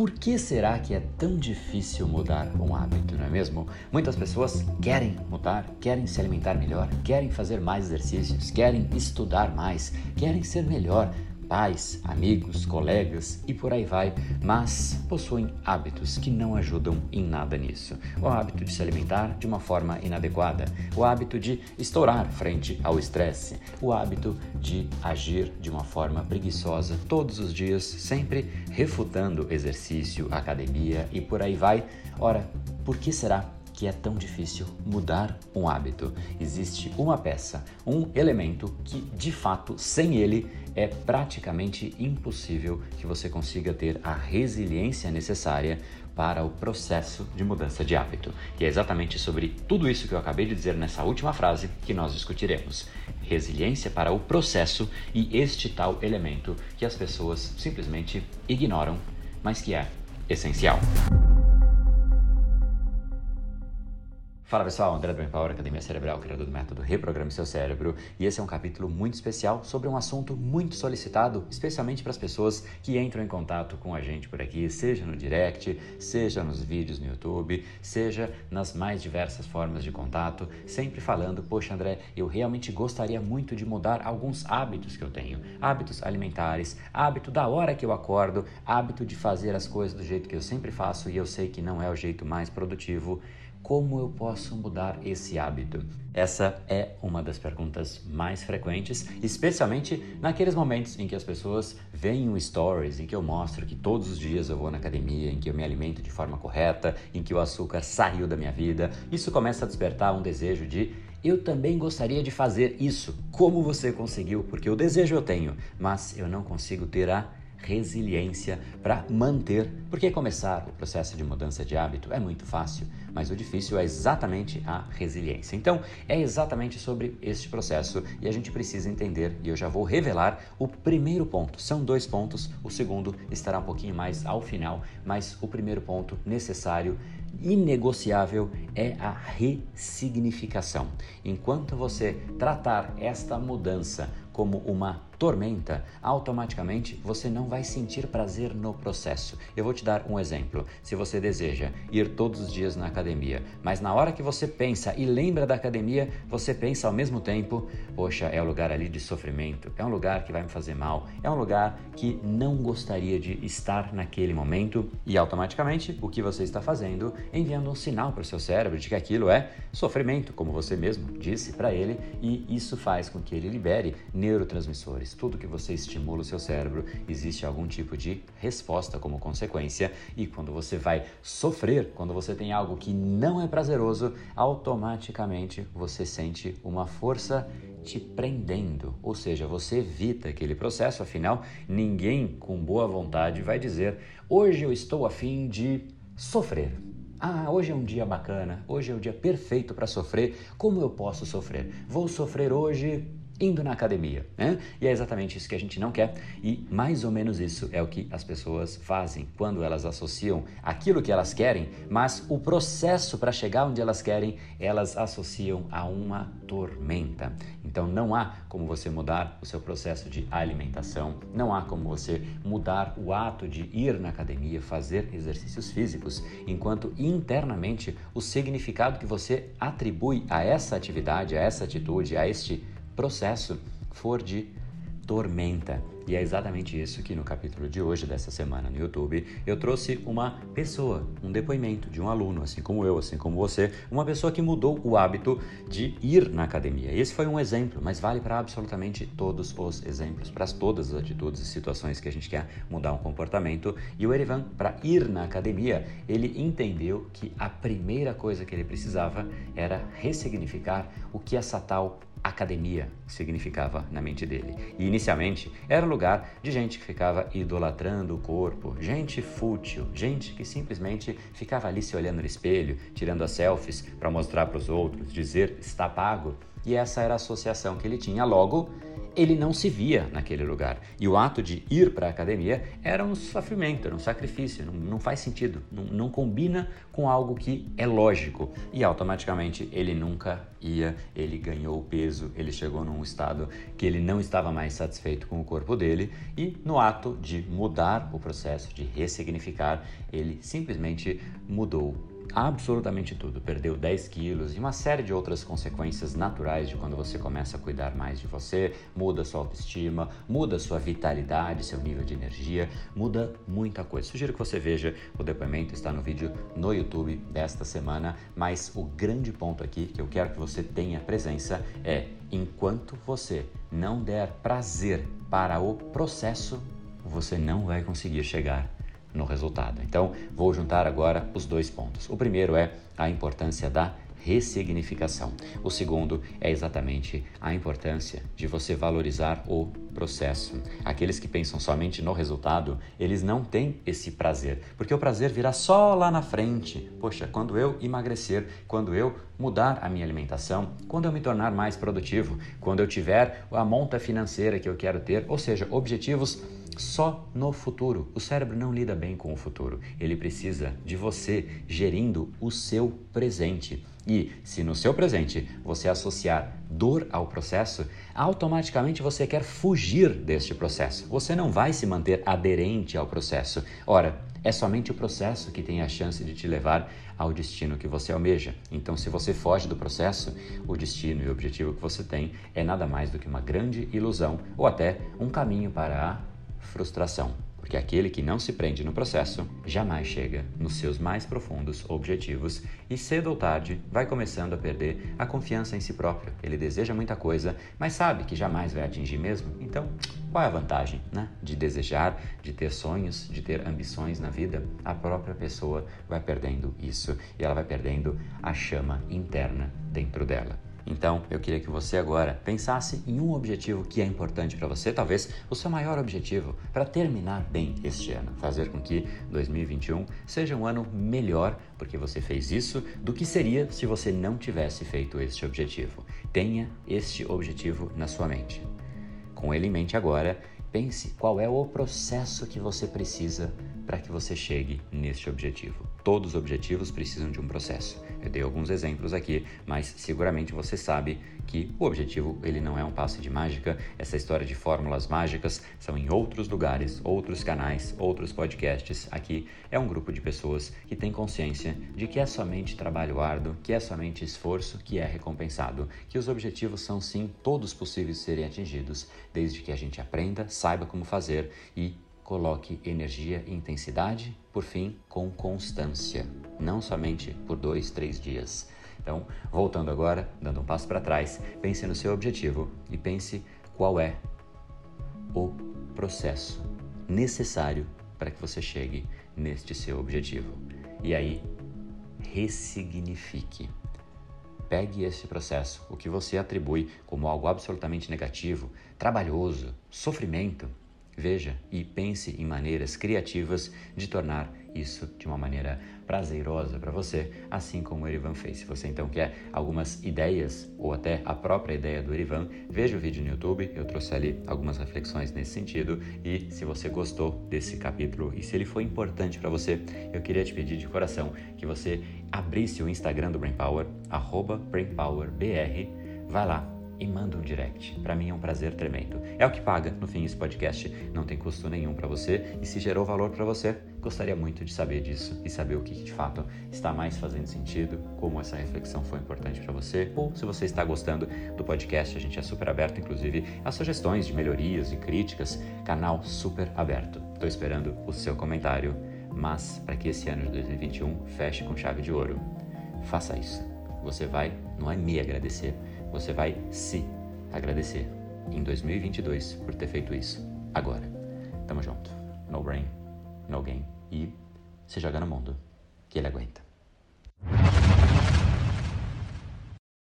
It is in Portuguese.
Por que será que é tão difícil mudar um hábito, não é mesmo? Muitas pessoas querem mudar, querem se alimentar melhor, querem fazer mais exercícios, querem estudar mais, querem ser melhor, pais, amigos, colegas e por aí vai, mas possuem hábitos que não ajudam em nada nisso. O hábito de se alimentar de uma forma inadequada, o hábito de estourar frente ao estresse, o hábito de agir de uma forma preguiçosa todos os dias, sempre refutando exercício, academia e por aí vai. Ora, por que será que é tão difícil mudar um hábito. Existe uma peça, um elemento que, de fato, sem ele é praticamente impossível que você consiga ter a resiliência necessária para o processo de mudança de hábito. E é exatamente sobre tudo isso que eu acabei de dizer nessa última frase que nós discutiremos. Resiliência para o processo e este tal elemento que as pessoas simplesmente ignoram, mas que é essencial. Fala pessoal, André do Empower, Academia Cerebral, criador do método Reprograme Seu Cérebro, e esse é um capítulo muito especial sobre um assunto muito solicitado, especialmente para as pessoas que entram em contato com a gente por aqui, seja no direct, seja nos vídeos no YouTube, seja nas mais diversas formas de contato, sempre falando, poxa André, eu realmente gostaria muito de mudar alguns hábitos que eu tenho, hábitos alimentares, hábito da hora que eu acordo, hábito de fazer as coisas do jeito que eu sempre faço e eu sei que não é o jeito mais produtivo, como eu posso mudar esse hábito? Essa é uma das perguntas mais frequentes, especialmente naqueles momentos em que as pessoas veem o stories, em que eu mostro que todos os dias eu vou na academia, em que eu me alimento de forma correta, em que o açúcar saiu da minha vida. Isso começa a despertar um desejo de eu também gostaria de fazer isso. Como você conseguiu? Porque o desejo eu tenho, mas eu não consigo ter a resiliência para manter. Porque começar o processo de mudança de hábito é muito fácil, mas o difícil é exatamente a resiliência. Então, é exatamente sobre este processo e a gente precisa entender, e eu já vou revelar o primeiro ponto. São dois pontos, o segundo estará um pouquinho mais ao final, mas o primeiro ponto necessário inegociável é a ressignificação. Enquanto você tratar esta mudança como uma tormenta, automaticamente você não vai sentir prazer no processo. Eu vou te dar um exemplo. Se você deseja ir todos os dias na academia, mas na hora que você pensa e lembra da academia, você pensa ao mesmo tempo: poxa, é um lugar ali de sofrimento, é um lugar que vai me fazer mal, é um lugar que não gostaria de estar naquele momento, e automaticamente o que você está fazendo? Enviando um sinal para o seu cérebro de que aquilo é sofrimento, como você mesmo disse para ele, e isso faz com que ele libere neurotransmissores tudo que você estimula o seu cérebro, existe algum tipo de resposta como consequência. E quando você vai sofrer, quando você tem algo que não é prazeroso, automaticamente você sente uma força te prendendo, ou seja, você evita aquele processo, afinal, ninguém com boa vontade vai dizer: hoje eu estou afim de sofrer. Ah, hoje é um dia bacana, hoje é o dia perfeito para sofrer. Como eu posso sofrer? Vou sofrer hoje indo na academia, né? E é exatamente isso que a gente não quer e mais ou menos isso é o que as pessoas fazem quando elas associam aquilo que elas querem, mas o processo para chegar onde elas querem, elas associam a uma tormenta. Então não há como você mudar o seu processo de alimentação, não há como você mudar o ato de ir na academia, fazer exercícios físicos, enquanto internamente o significado que você atribui a essa atividade, a essa atitude, a este processo for de tormenta. E é exatamente isso que no capítulo de hoje, dessa semana no YouTube, eu trouxe uma pessoa, um depoimento de um aluno, assim como eu, assim como você, uma pessoa que mudou o hábito de ir na academia. Esse foi um exemplo, mas vale para absolutamente todos os exemplos, para todas as atitudes e situações que a gente quer mudar um comportamento. E o Erivan, para ir na academia, ele entendeu que a primeira coisa que ele precisava era ressignificar o que essa tal academia significava na mente dele. E inicialmente era um lugar de gente que ficava idolatrando o corpo, gente fútil, gente que simplesmente ficava ali se olhando no espelho, tirando as selfies para mostrar para os outros, dizer está pago. E essa era a associação que ele tinha. Logo, ele não se via naquele lugar. E o ato de ir para a academia era um sofrimento, era um sacrifício, não, não faz sentido, não, não combina com algo que é lógico. E automaticamente ele nunca ia, ele ganhou peso, ele chegou num estado que ele não estava mais satisfeito com o corpo dele e no ato de mudar o processo, de ressignificar, ele simplesmente mudou absolutamente tudo. Perdeu 10 quilos e uma série de outras consequências naturais de quando você começa a cuidar mais de você, muda sua autoestima, muda sua vitalidade, seu nível de energia, muda muita coisa. Sugiro que você veja o depoimento, está no vídeo no YouTube desta semana, mas o grande ponto aqui que eu quero que você tenha presença é enquanto você não der prazer para o processo, você não vai conseguir chegar no resultado. Então, vou juntar agora os dois pontos. O primeiro é a importância da ressignificação. O segundo é exatamente a importância de você valorizar o processo. Aqueles que pensam somente no resultado, eles não têm esse prazer, porque o prazer virá só lá na frente. Poxa, quando eu emagrecer, quando eu mudar a minha alimentação, quando eu me tornar mais produtivo, quando eu tiver a monta financeira que eu quero ter, ou seja, objetivos só no futuro. O cérebro não lida bem com o futuro. Ele precisa de você gerindo o seu presente. E se no seu presente você associar dor ao processo, automaticamente você quer fugir deste processo. Você não vai se manter aderente ao processo. Ora, é somente o processo que tem a chance de te levar ao destino que você almeja. Então, se você foge do processo, o destino e o objetivo que você tem é nada mais do que uma grande ilusão ou até um caminho para a frustração, porque aquele que não se prende no processo jamais chega nos seus mais profundos objetivos e cedo ou tarde vai começando a perder a confiança em si próprio. Ele deseja muita coisa, mas sabe que jamais vai atingir mesmo. Então, qual é a vantagem, né? De desejar, de ter sonhos, de ter ambições na vida? A própria pessoa vai perdendo isso e ela vai perdendo a chama interna dentro dela. Então, eu queria que você agora pensasse em um objetivo que é importante para você, talvez o seu maior objetivo para terminar bem este ano, fazer com que 2021 seja um ano melhor porque você fez isso do que seria se você não tivesse feito este objetivo. Tenha este objetivo na sua mente. Com ele em mente agora, pense qual é o processo que você precisa para que você chegue neste objetivo. Todos os objetivos precisam de um processo. Eu dei alguns exemplos aqui, mas seguramente você sabe que o objetivo ele não é um passe de mágica. Essa história de fórmulas mágicas são em outros lugares, outros canais, outros podcasts. Aqui é um grupo de pessoas que tem consciência de que é somente trabalho árduo, que é somente esforço que é recompensado, que os objetivos são sim todos possíveis serem atingidos, desde que a gente aprenda, saiba como fazer e Coloque energia e intensidade, por fim, com constância, não somente por dois, três dias. Então, voltando agora, dando um passo para trás, pense no seu objetivo e pense qual é o processo necessário para que você chegue neste seu objetivo. E aí, ressignifique. Pegue esse processo, o que você atribui como algo absolutamente negativo, trabalhoso, sofrimento, Veja e pense em maneiras criativas de tornar isso de uma maneira prazerosa para você, assim como o Erivan fez. Se você então quer algumas ideias ou até a própria ideia do Erivan, veja o vídeo no YouTube, eu trouxe ali algumas reflexões nesse sentido. E se você gostou desse capítulo e se ele foi importante para você, eu queria te pedir de coração que você abrisse o Instagram do Brain Power, BrainPowerBR, vai lá, e manda um direct. Para mim é um prazer tremendo. É o que paga, no fim, esse podcast. Não tem custo nenhum para você e se gerou valor para você, gostaria muito de saber disso e saber o que de fato está mais fazendo sentido, como essa reflexão foi importante para você, ou se você está gostando do podcast, a gente é super aberto, inclusive, a sugestões de melhorias e críticas, canal super aberto. Estou esperando o seu comentário, mas para que esse ano de 2021 feche com chave de ouro, faça isso. Você vai, não é me agradecer, você vai se agradecer em 2022 por ter feito isso agora. Tamo junto. No brain, no game e se joga no mundo que ele aguenta.